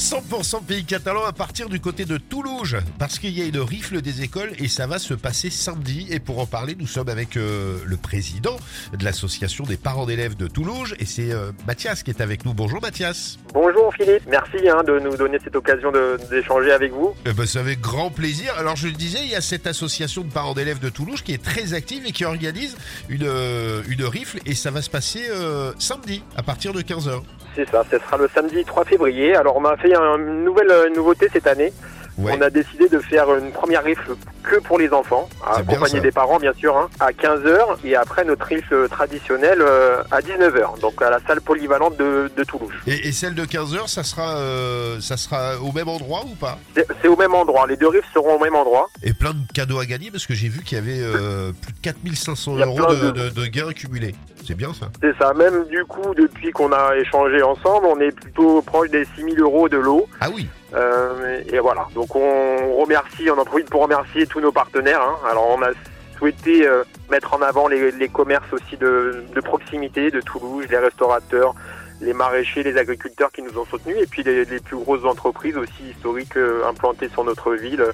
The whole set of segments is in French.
100% pays catalan à partir du côté de Toulouse, parce qu'il y a une rifle des écoles et ça va se passer samedi. Et pour en parler, nous sommes avec euh, le président de l'association des parents d'élèves de Toulouse et c'est euh, Mathias qui est avec nous. Bonjour Mathias. Bonjour Philippe, merci hein, de nous donner cette occasion d'échanger avec vous. Eh ben, c'est avec grand plaisir. Alors je le disais, il y a cette association de parents d'élèves de Toulouse qui est très active et qui organise une, euh, une rifle et ça va se passer samedi à partir de 15h. C'est ça, ce sera le samedi 3 février. Alors on a fait une nouvelle nouveauté cette année. Ouais. On a décidé de faire une première rifle que pour les enfants, C'est bien, accompagné ça. des parents bien sûr, hein, à 15h et après notre rifle traditionnelle euh, à 19h, donc à la salle polyvalente de, de Toulouse. Et, et celle de 15h, ça sera, euh, ça sera au même endroit ou pas? C'est au même endroit, les deux rifles seront au même endroit. Et plein de cadeaux à gagner parce que j'ai vu qu'il y avait euh, plus de 4500 Il y a euros de- de gains cumulés. C'est bien ça. C'est ça, même du coup depuis qu'on a échangé ensemble, on est plutôt proche des 6000 euros de l'eau. Ah oui, Euh, et voilà, donc on remercie, on en profite pour remercier tous nos partenaires. hein. Alors on a souhaité euh, mettre en avant les, commerces aussi de, proximité de Toulouse, les restaurateurs, les maraîchers, les agriculteurs qui nous ont soutenus, et puis les, plus grosses entreprises aussi historiques euh, implantées sur notre ville,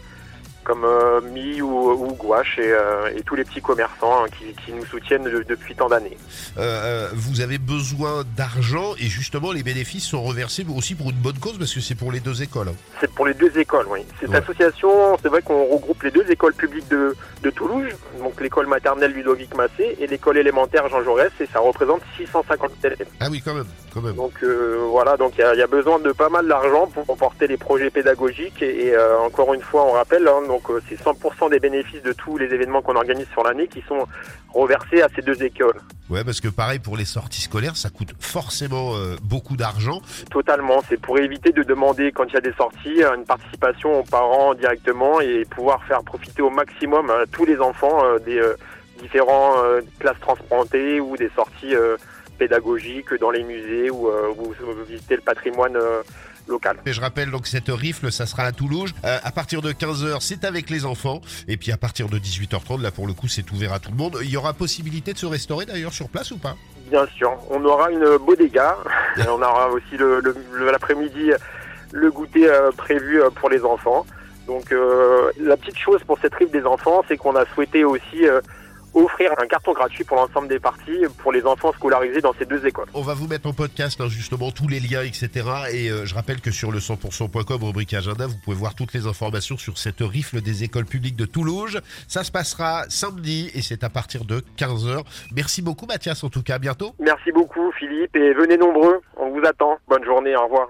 comme euh, Mi ou, ou Gouache, et, euh, et tous les petits commerçants hein, qui, qui nous soutiennent de- depuis tant d'années. Euh, vous avez besoin d'argent et justement les bénéfices sont reversés aussi pour une bonne cause parce que c'est pour les deux écoles. C'est pour les deux écoles, oui. Cette Ouais. association, c'est vrai qu'on regroupe les deux écoles publiques de, de Toulouse, donc l'école maternelle Ludovic Massé et l'école élémentaire Jean Jaurès, et ça représente 650 élèves. Ah oui, quand même, quand même. Donc voilà, donc il y, a- il y a besoin de pas mal d'argent pour porter les projets pédagogiques, et, et, encore une fois, on rappelle, hein, donc euh, c'est 100% des bénéfices de tous les événements qu'on organise sur l'année qui sont reversés à ces deux écoles. Ouais, parce que pareil pour les sorties scolaires, ça coûte forcément euh, beaucoup d'argent. Totalement, c'est pour éviter de demander quand il y a des sorties une participation aux parents directement et pouvoir faire profiter au maximum à tous les enfants euh, des euh, différents euh, classes transplantées ou des sorties euh, pédagogiques dans les musées ou, euh, ou visiter le patrimoine Et je rappelle donc cette rifle, ça sera à Toulouse. Euh, à partir de 15h, c'est avec les enfants. Et puis à partir de 18h30, là pour le coup, c'est ouvert à tout le monde. Il y aura possibilité de se restaurer d'ailleurs sur place ou pas? Bien sûr, on aura une bodega, et on aura aussi le, le- le- l'après-midi le goûter euh, prévu euh, pour les enfants. Donc euh, la petite chose pour cette rive des enfants, c'est qu'on a souhaité aussi offrir un carton gratuit pour l'ensemble des parties pour les enfants scolarisés dans ces deux écoles. On va vous mettre en podcast hein, justement tous les liens, etc. Et euh, je rappelle que sur le 100%.com, rubrique agenda, vous pouvez voir toutes les informations sur cette rifle des écoles publiques de Toulouse. Ça se passera samedi et c'est à partir de 15h. Merci beaucoup Mathias en tout cas, à bientôt. Merci beaucoup Philippe et venez nombreux, on vous attend. Bonne journée, au revoir.